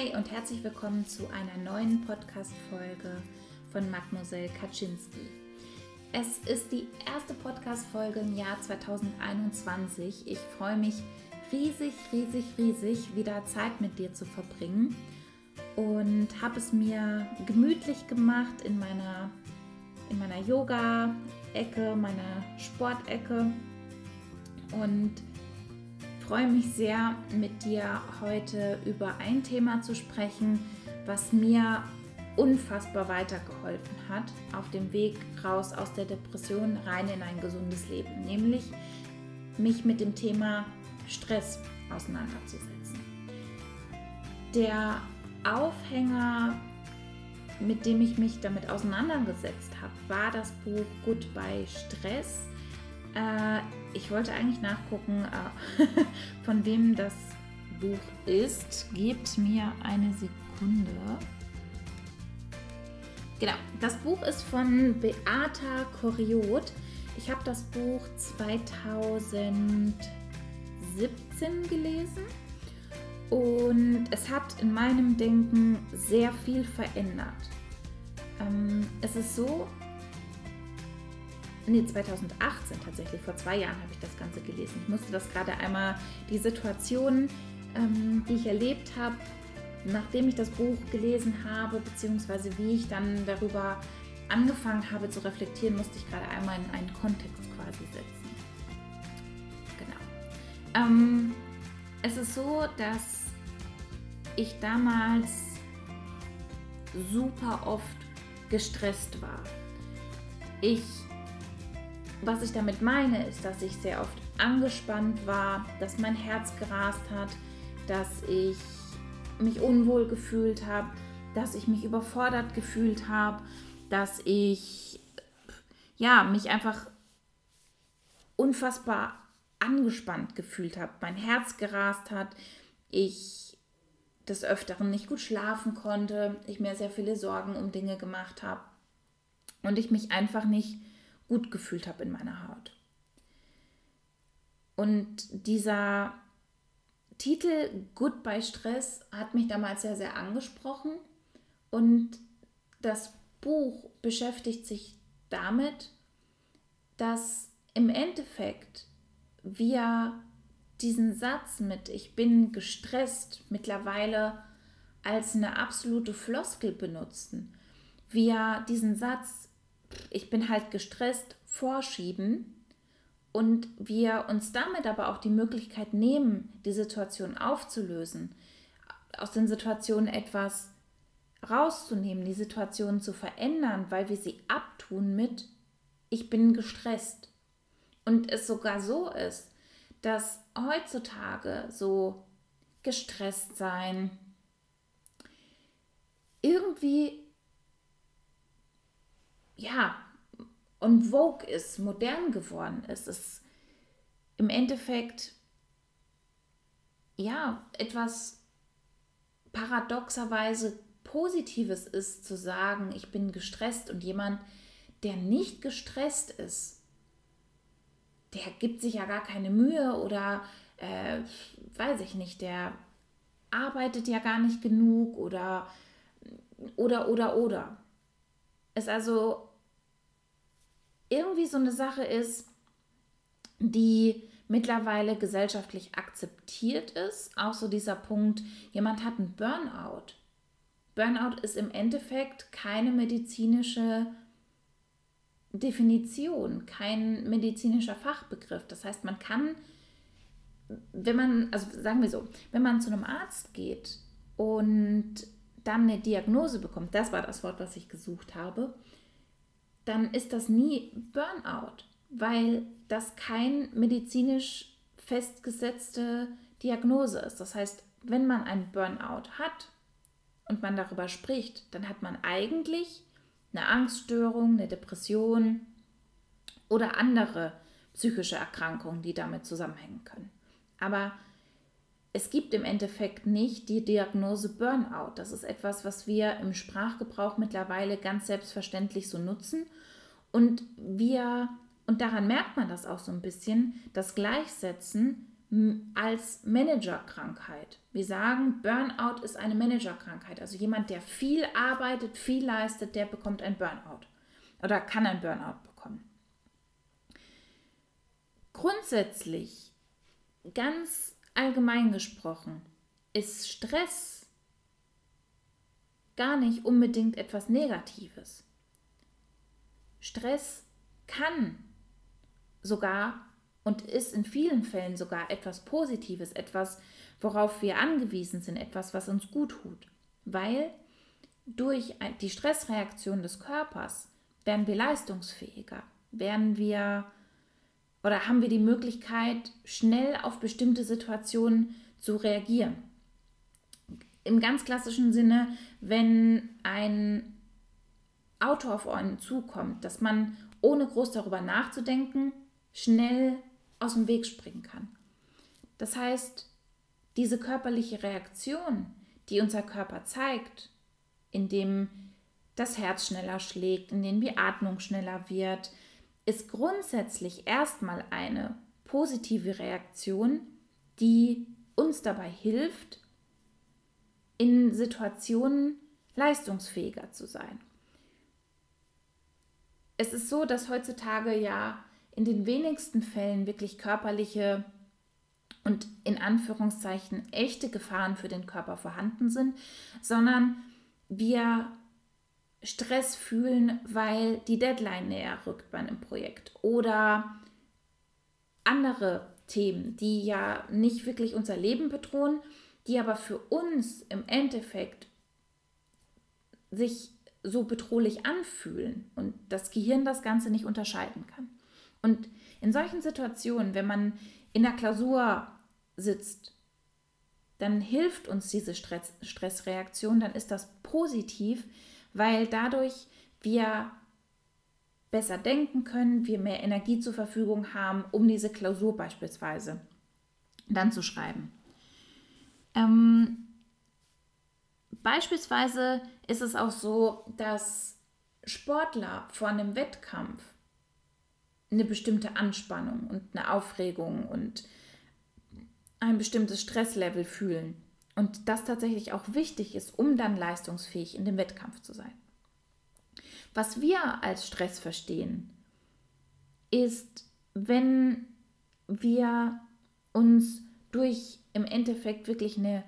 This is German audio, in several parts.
Hi und herzlich willkommen zu einer neuen Podcast-Folge von Mademoiselle Kaczynski. Es ist die erste Podcast-Folge im Jahr 2021. Ich freue mich riesig, riesig, riesig, wieder Zeit mit dir zu verbringen und habe es mir gemütlich gemacht in meiner, in meiner Yoga-Ecke, meiner Sportecke und freue mich sehr, mit dir heute über ein Thema zu sprechen, was mir unfassbar weitergeholfen hat auf dem Weg raus aus der Depression rein in ein gesundes Leben, nämlich mich mit dem Thema Stress auseinanderzusetzen. Der Aufhänger, mit dem ich mich damit auseinandergesetzt habe, war das Buch Goodbye Stress äh, ich wollte eigentlich nachgucken, äh, von wem das Buch ist. Gebt mir eine Sekunde. Genau, das Buch ist von Beata Koriot. Ich habe das Buch 2017 gelesen und es hat in meinem Denken sehr viel verändert. Ähm, es ist so, nee, 2018 tatsächlich, vor zwei Jahren habe ich das Ganze gelesen. Ich musste das gerade einmal, die Situation, ähm, die ich erlebt habe, nachdem ich das Buch gelesen habe, beziehungsweise wie ich dann darüber angefangen habe zu reflektieren, musste ich gerade einmal in einen Kontext quasi setzen. Genau. Ähm, es ist so, dass ich damals super oft gestresst war. Ich was ich damit meine, ist, dass ich sehr oft angespannt war, dass mein Herz gerast hat, dass ich mich unwohl gefühlt habe, dass ich mich überfordert gefühlt habe, dass ich ja, mich einfach unfassbar angespannt gefühlt habe, mein Herz gerast hat, ich des Öfteren nicht gut schlafen konnte, ich mir sehr viele Sorgen um Dinge gemacht habe und ich mich einfach nicht gut gefühlt habe in meiner Haut. Und dieser Titel Goodbye Stress hat mich damals sehr, sehr angesprochen. Und das Buch beschäftigt sich damit, dass im Endeffekt wir diesen Satz mit Ich bin gestresst mittlerweile als eine absolute Floskel benutzen. Wir diesen Satz ich bin halt gestresst, vorschieben und wir uns damit aber auch die Möglichkeit nehmen, die Situation aufzulösen, aus den Situationen etwas rauszunehmen, die Situation zu verändern, weil wir sie abtun mit ich bin gestresst. Und es sogar so ist, dass heutzutage so gestresst sein irgendwie ja, und Vogue ist, modern geworden ist. Es im Endeffekt ja etwas paradoxerweise Positives ist zu sagen, ich bin gestresst und jemand, der nicht gestresst ist, der gibt sich ja gar keine Mühe oder äh, weiß ich nicht, der arbeitet ja gar nicht genug oder oder oder oder. Ist also irgendwie so eine Sache ist, die mittlerweile gesellschaftlich akzeptiert ist. Auch so dieser Punkt, jemand hat einen Burnout. Burnout ist im Endeffekt keine medizinische Definition, kein medizinischer Fachbegriff. Das heißt, man kann, wenn man, also sagen wir so, wenn man zu einem Arzt geht und dann eine Diagnose bekommt, das war das Wort, was ich gesucht habe, dann ist das nie Burnout, weil das kein medizinisch festgesetzte Diagnose ist. Das heißt, wenn man einen Burnout hat und man darüber spricht, dann hat man eigentlich eine Angststörung, eine Depression oder andere psychische Erkrankungen, die damit zusammenhängen können. Aber es gibt im Endeffekt nicht die Diagnose Burnout. Das ist etwas, was wir im Sprachgebrauch mittlerweile ganz selbstverständlich so nutzen. Und wir, und daran merkt man das auch so ein bisschen, das Gleichsetzen als Managerkrankheit. Wir sagen, Burnout ist eine Managerkrankheit. Also jemand, der viel arbeitet, viel leistet, der bekommt ein Burnout oder kann ein Burnout bekommen. Grundsätzlich, ganz allgemein gesprochen, ist Stress gar nicht unbedingt etwas Negatives. Stress kann sogar und ist in vielen Fällen sogar etwas Positives, etwas, worauf wir angewiesen sind, etwas, was uns gut tut. Weil durch die Stressreaktion des Körpers werden wir leistungsfähiger, werden wir oder haben wir die Möglichkeit, schnell auf bestimmte Situationen zu reagieren. Im ganz klassischen Sinne, wenn ein Auto auf einen zukommt, dass man ohne groß darüber nachzudenken schnell aus dem Weg springen kann. Das heißt, diese körperliche Reaktion, die unser Körper zeigt, indem das Herz schneller schlägt, indem die Atmung schneller wird, ist grundsätzlich erstmal eine positive Reaktion, die uns dabei hilft, in Situationen leistungsfähiger zu sein. Es ist so, dass heutzutage ja in den wenigsten Fällen wirklich körperliche und in Anführungszeichen echte Gefahren für den Körper vorhanden sind, sondern wir Stress fühlen, weil die Deadline näher rückt bei einem Projekt oder andere Themen, die ja nicht wirklich unser Leben bedrohen, die aber für uns im Endeffekt sich so bedrohlich anfühlen und das Gehirn das Ganze nicht unterscheiden kann. Und in solchen Situationen, wenn man in der Klausur sitzt, dann hilft uns diese Stress Stressreaktion, dann ist das positiv, weil dadurch wir besser denken können, wir mehr Energie zur Verfügung haben, um diese Klausur beispielsweise dann zu schreiben. Ähm, beispielsweise ist es auch so, dass Sportler vor einem Wettkampf eine bestimmte Anspannung und eine Aufregung und ein bestimmtes Stresslevel fühlen. Und das tatsächlich auch wichtig ist, um dann leistungsfähig in dem Wettkampf zu sein. Was wir als Stress verstehen, ist, wenn wir uns durch im Endeffekt wirklich eine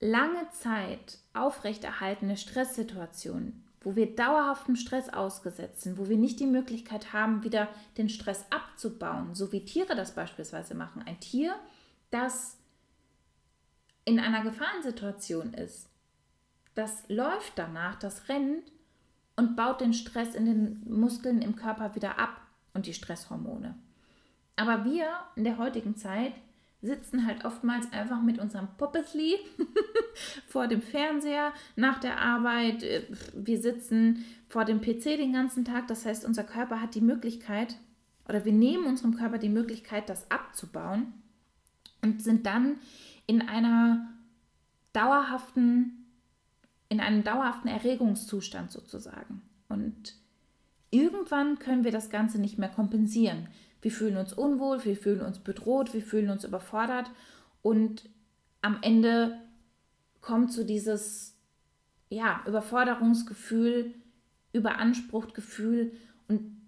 lange Zeit aufrechterhaltene Stresssituation wo wir dauerhaftem Stress ausgesetzt sind, wo wir nicht die Möglichkeit haben, wieder den Stress abzubauen, so wie Tiere das beispielsweise machen. Ein Tier, das in einer Gefahrensituation ist, das läuft danach, das rennt und baut den Stress in den Muskeln im Körper wieder ab und die Stresshormone. Aber wir in der heutigen Zeit sitzen halt oftmals einfach mit unserem Poppesli vor dem Fernseher nach der Arbeit. Äh, wir sitzen vor dem PC den ganzen Tag. Das heißt, unser Körper hat die Möglichkeit, oder wir nehmen unserem Körper die Möglichkeit, das abzubauen und sind dann in einer dauerhaften, in einem dauerhaften Erregungszustand sozusagen. Und irgendwann können wir das Ganze nicht mehr kompensieren. Wir fühlen uns unwohl, wir fühlen uns bedroht, wir fühlen uns überfordert und am Ende kommt so dieses ja, Überforderungsgefühl, Überanspruchtgefühl und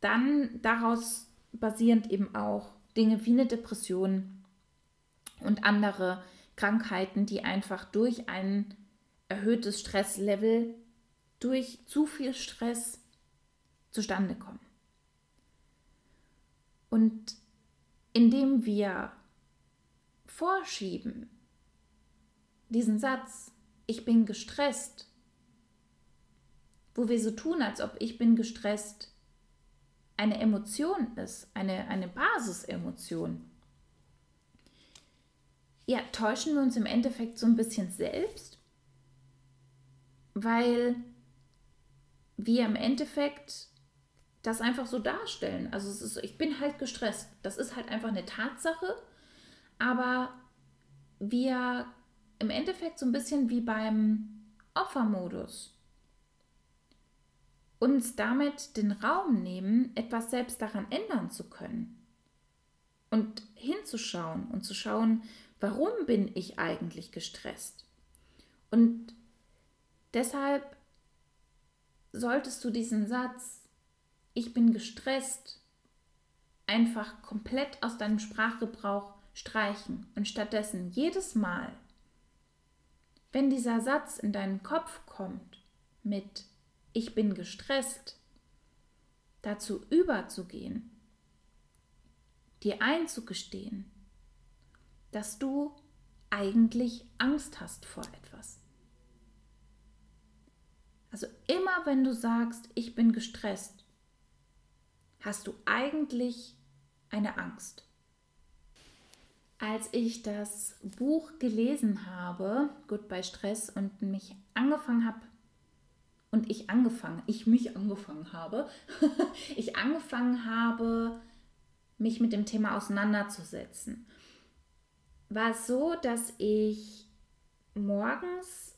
dann daraus basierend eben auch Dinge wie eine Depression und andere Krankheiten, die einfach durch ein erhöhtes Stresslevel, durch zu viel Stress zustande kommen. Und indem wir vorschieben, diesen Satz, ich bin gestresst, wo wir so tun, als ob ich bin gestresst, eine Emotion ist, eine, eine Basisemotion, ja, täuschen wir uns im Endeffekt so ein bisschen selbst, weil wir im Endeffekt das einfach so darstellen. Also es ist, ich bin halt gestresst. Das ist halt einfach eine Tatsache. Aber wir im Endeffekt so ein bisschen wie beim Opfermodus uns damit den Raum nehmen, etwas selbst daran ändern zu können. und hinzuschauen und zu schauen, warum bin ich eigentlich gestresst? Und deshalb solltest du diesen Satz, ich bin gestresst, einfach komplett aus deinem Sprachgebrauch streichen und stattdessen jedes Mal, wenn dieser Satz in deinen Kopf kommt mit ich bin gestresst, dazu überzugehen, dir einzugestehen, dass du eigentlich Angst hast vor etwas. Also immer wenn du sagst, ich bin gestresst, hast du eigentlich eine Angst. Als ich das Buch gelesen habe, Goodbye Stress, und mich angefangen habe, und ich angefangen, ich mich angefangen habe, ich angefangen habe, mich mit dem Thema auseinanderzusetzen, war es so, dass ich morgens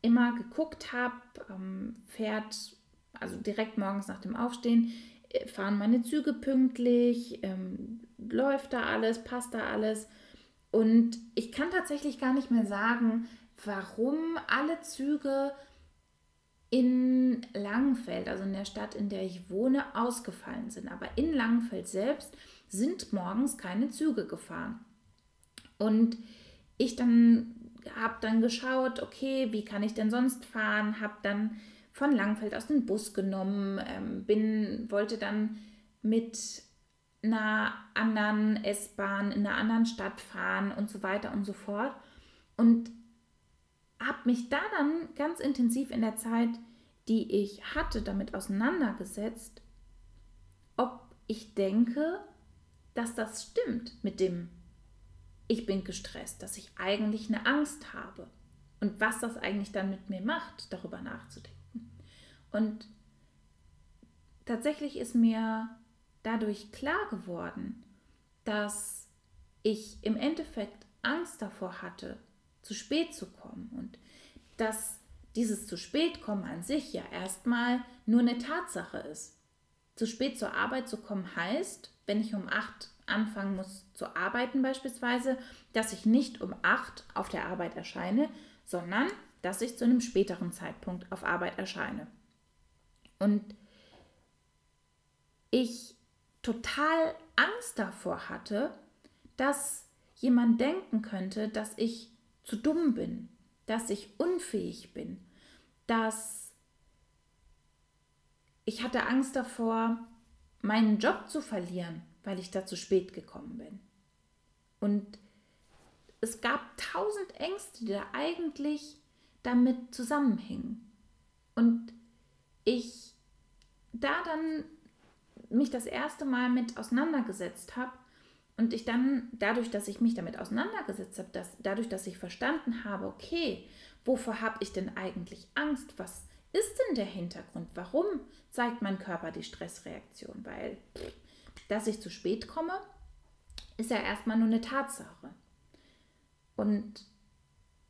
immer geguckt habe, ähm, fährt, also direkt morgens nach dem Aufstehen, äh, fahren meine Züge pünktlich, ähm, läuft da alles, passt da alles. Und ich kann tatsächlich gar nicht mehr sagen, warum alle Züge in Langenfeld, also in der Stadt, in der ich wohne, ausgefallen sind. Aber in Langenfeld selbst sind morgens keine Züge gefahren. Und ich dann habe dann geschaut, okay, wie kann ich denn sonst fahren? Habe dann von Langenfeld aus den Bus genommen, ähm, bin, wollte dann mit einer anderen S-Bahn in einer anderen Stadt fahren und so weiter und so fort. Und habe mich da dann ganz intensiv in der Zeit, die ich hatte, damit auseinandergesetzt, ob ich denke, dass das stimmt mit dem, ich bin gestresst, dass ich eigentlich eine Angst habe und was das eigentlich dann mit mir macht, darüber nachzudenken. Und tatsächlich ist mir dadurch klar geworden, dass ich im Endeffekt Angst davor hatte, zu spät zu kommen und dass dieses zu spät kommen an sich ja erstmal nur eine Tatsache ist. Zu spät zur Arbeit zu kommen heißt, wenn ich um 8 anfangen muss zu arbeiten beispielsweise, dass ich nicht um 8 auf der Arbeit erscheine, sondern dass ich zu einem späteren Zeitpunkt auf Arbeit erscheine. Und ich total Angst davor hatte, dass jemand denken könnte, dass ich zu dumm bin, dass ich unfähig bin, dass ich hatte Angst davor, meinen Job zu verlieren, weil ich da zu spät gekommen bin. Und es gab tausend Ängste, die da eigentlich damit zusammenhingen. Und ich da dann mich das erste Mal mit auseinandergesetzt habe und ich dann, dadurch, dass ich mich damit auseinandergesetzt habe, dass, dadurch, dass ich verstanden habe, okay, wovor habe ich denn eigentlich Angst? Was ist denn der Hintergrund? Warum zeigt mein Körper die Stressreaktion? Weil, dass ich zu spät komme, ist ja erstmal nur eine Tatsache. Und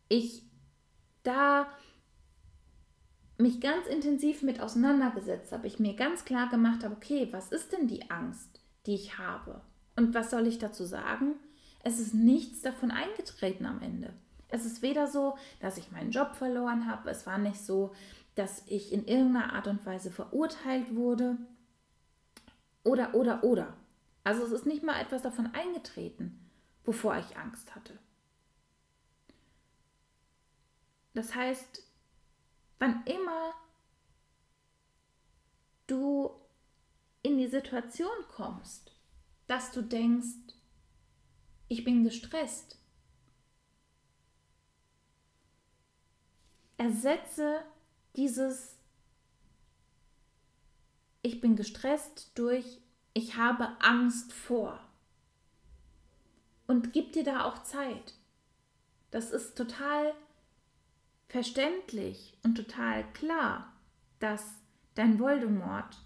ich da mich ganz intensiv mit auseinandergesetzt habe, ich mir ganz klar gemacht habe, okay, was ist denn die Angst, die ich habe? Und was soll ich dazu sagen? Es ist nichts davon eingetreten am Ende. Es ist weder so, dass ich meinen Job verloren habe, es war nicht so, dass ich in irgendeiner Art und Weise verurteilt wurde. Oder, oder, oder. Also es ist nicht mal etwas davon eingetreten, wovor ich Angst hatte. Das heißt, wann immer du in die Situation kommst, dass du denkst, ich bin gestresst, ersetze dieses ich bin gestresst durch ich habe Angst vor. Und gib dir da auch Zeit. Das ist total verständlich und total klar, dass dein Voldemort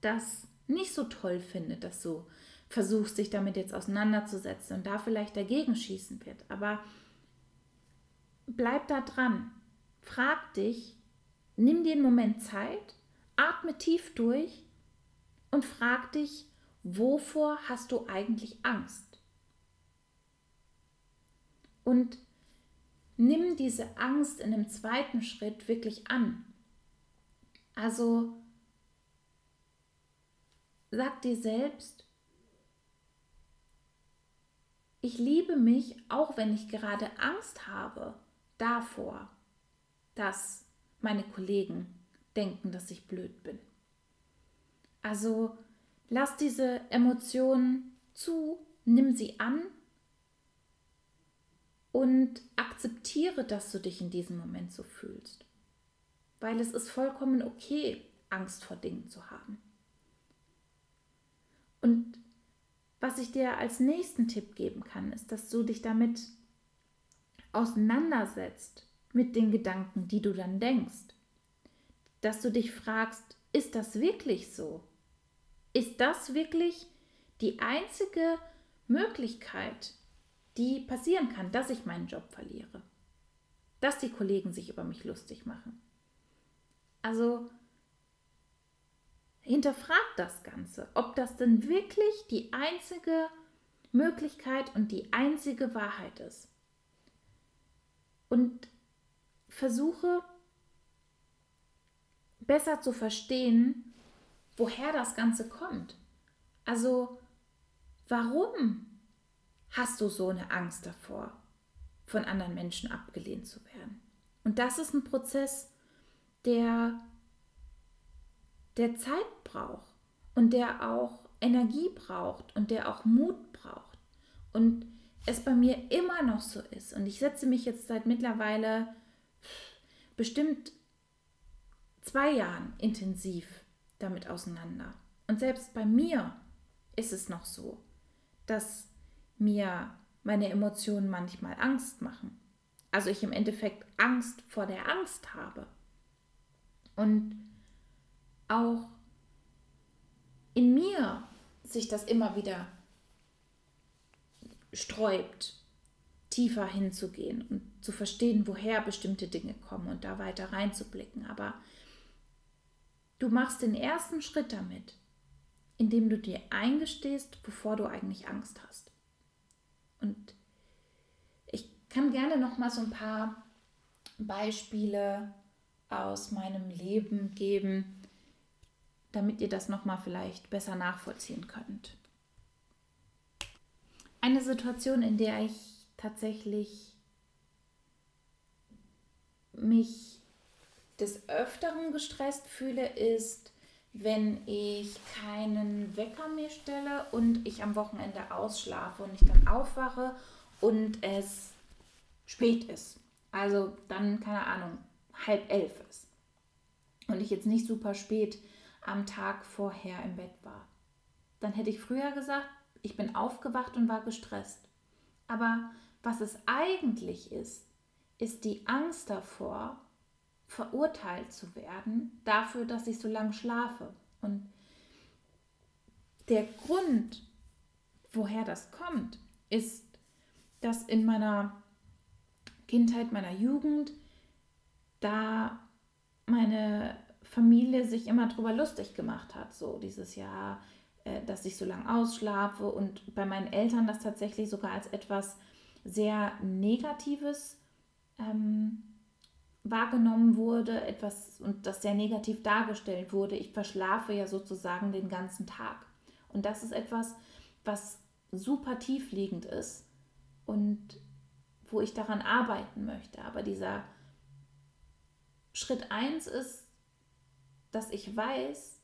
das nicht so toll findet, dass du versuchst, dich damit jetzt auseinanderzusetzen und da vielleicht dagegen schießen wird. Aber bleib da dran. Frag dich, nimm dir einen Moment Zeit, atme tief durch und frag dich, wovor hast du eigentlich Angst? Und nimm diese Angst in dem zweiten Schritt wirklich an. Also sag dir selbst, ich liebe mich, auch wenn ich gerade Angst habe davor, dass meine Kollegen denken, dass ich blöd bin. Also lass diese Emotionen zu, nimm sie an und akzeptiere, dass du dich in diesem Moment so fühlst. Weil es ist vollkommen okay, Angst vor Dingen zu haben. Und was ich dir als nächsten Tipp geben kann, ist, dass du dich damit auseinandersetzt mit den Gedanken, die du dann denkst. Dass du dich fragst, ist das wirklich so? Ist das wirklich die einzige Möglichkeit, die passieren kann, dass ich meinen Job verliere? Dass die Kollegen sich über mich lustig machen? Also hinterfrag das Ganze, ob das denn wirklich die einzige Möglichkeit und die einzige Wahrheit ist. Und versuche besser zu verstehen, woher das Ganze kommt. Also, warum hast du so eine Angst davor, von anderen Menschen abgelehnt zu werden? Und das ist ein Prozess, der der Zeit braucht und der auch Energie braucht und der auch Mut braucht. Und es bei mir immer noch so ist. Und ich setze mich jetzt seit mittlerweile bestimmt zwei Jahren intensiv damit auseinander. Und selbst bei mir ist es noch so, dass mir meine Emotionen manchmal Angst machen. Also ich im Endeffekt Angst vor der Angst habe. Und auch in mir sich das immer wieder sträubt, tiefer hinzugehen und zu verstehen, woher bestimmte Dinge kommen und da weiter reinzublicken. Aber du machst den ersten Schritt damit, indem du dir eingestehst, bevor du eigentlich Angst hast. Und ich kann gerne noch mal so ein paar Beispiele aus meinem Leben geben, damit ihr das nochmal vielleicht besser nachvollziehen könnt. Eine Situation, in der ich tatsächlich mich des Öfteren gestresst fühle, ist, wenn ich keinen Wecker mir stelle und ich am Wochenende ausschlafe und ich dann aufwache und es spät ist. Also dann, keine Ahnung, halb elf ist. Und ich jetzt nicht super spät am Tag vorher im Bett war. Dann hätte ich früher gesagt, ich bin aufgewacht und war gestresst. Aber was es eigentlich ist, ist die Angst davor, verurteilt zu werden dafür, dass ich so lange schlafe. Und der Grund, woher das kommt, ist, dass in meiner Kindheit, meiner Jugend, da meine Familie sich immer drüber lustig gemacht hat, so dieses Jahr, äh, dass ich so lange ausschlafe und bei meinen Eltern das tatsächlich sogar als etwas sehr Negatives ähm, wahrgenommen wurde, etwas und das sehr negativ dargestellt wurde. Ich verschlafe ja sozusagen den ganzen Tag. Und das ist etwas, was super tiefliegend ist und wo ich daran arbeiten möchte. Aber dieser Schritt 1 ist, dass ich weiß,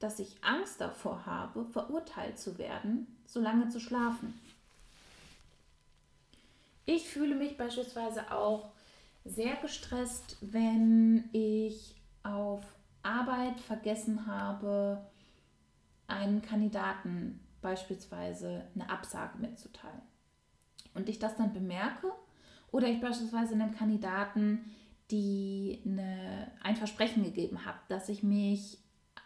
dass ich Angst davor habe, verurteilt zu werden, so lange zu schlafen. Ich fühle mich beispielsweise auch sehr gestresst, wenn ich auf Arbeit vergessen habe, einen Kandidaten beispielsweise eine Absage mitzuteilen. Und ich das dann bemerke oder ich beispielsweise einem Kandidaten die eine, ein Versprechen gegeben habe, dass ich mich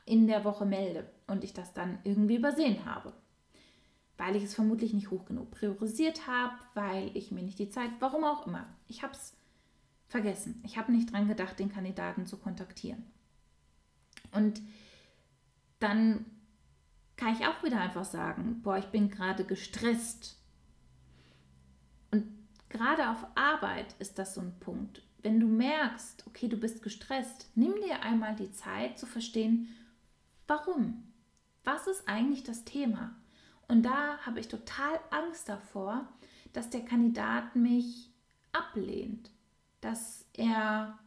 in der Woche melde und ich das dann irgendwie übersehen habe. Weil ich es vermutlich nicht hoch genug priorisiert habe, weil ich mir nicht die Zeit, warum auch immer. Ich habe es vergessen. Ich habe nicht dran gedacht, den Kandidaten zu kontaktieren. Und dann kann ich auch wieder einfach sagen, boah, ich bin gerade gestresst gerade auf Arbeit ist das so ein Punkt. Wenn du merkst, okay, du bist gestresst, nimm dir einmal die Zeit zu verstehen, warum. Was ist eigentlich das Thema? Und da habe ich total Angst davor, dass der Kandidat mich ablehnt, dass er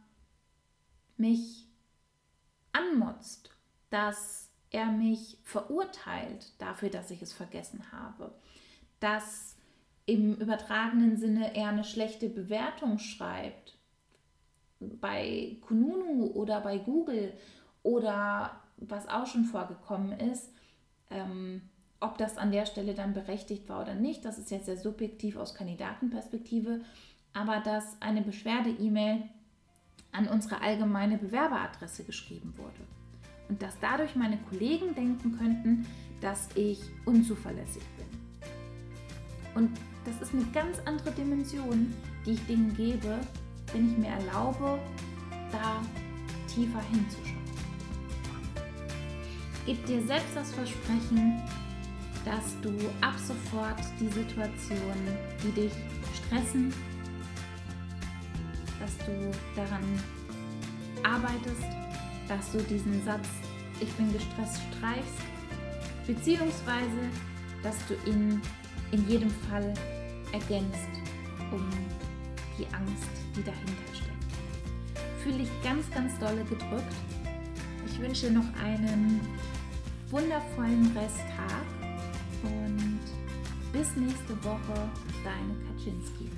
mich anmotzt, dass er mich verurteilt dafür, dass ich es vergessen habe, dass im übertragenen Sinne er eine schlechte Bewertung schreibt bei Kununu oder bei Google oder was auch schon vorgekommen ist, ähm, ob das an der Stelle dann berechtigt war oder nicht, das ist jetzt sehr subjektiv aus Kandidatenperspektive, aber dass eine Beschwerde-E-Mail an unsere allgemeine Bewerberadresse geschrieben wurde. Und dass dadurch meine Kollegen denken könnten, dass ich unzuverlässig bin. Und das ist eine ganz andere Dimension, die ich denen gebe, wenn ich mir erlaube, da tiefer hinzuschauen. Gib dir selbst das Versprechen, dass du ab sofort die Situationen, die dich stressen, dass du daran arbeitest, dass du diesen Satz Ich bin gestresst streichst, beziehungsweise dass du ihn in jedem Fall ergänzt, um die Angst, die dahinter steckt. Fühle dich ganz, ganz dolle gedrückt. Ich wünsche noch einen wundervollen Resttag und bis nächste Woche, deine Kaczynski.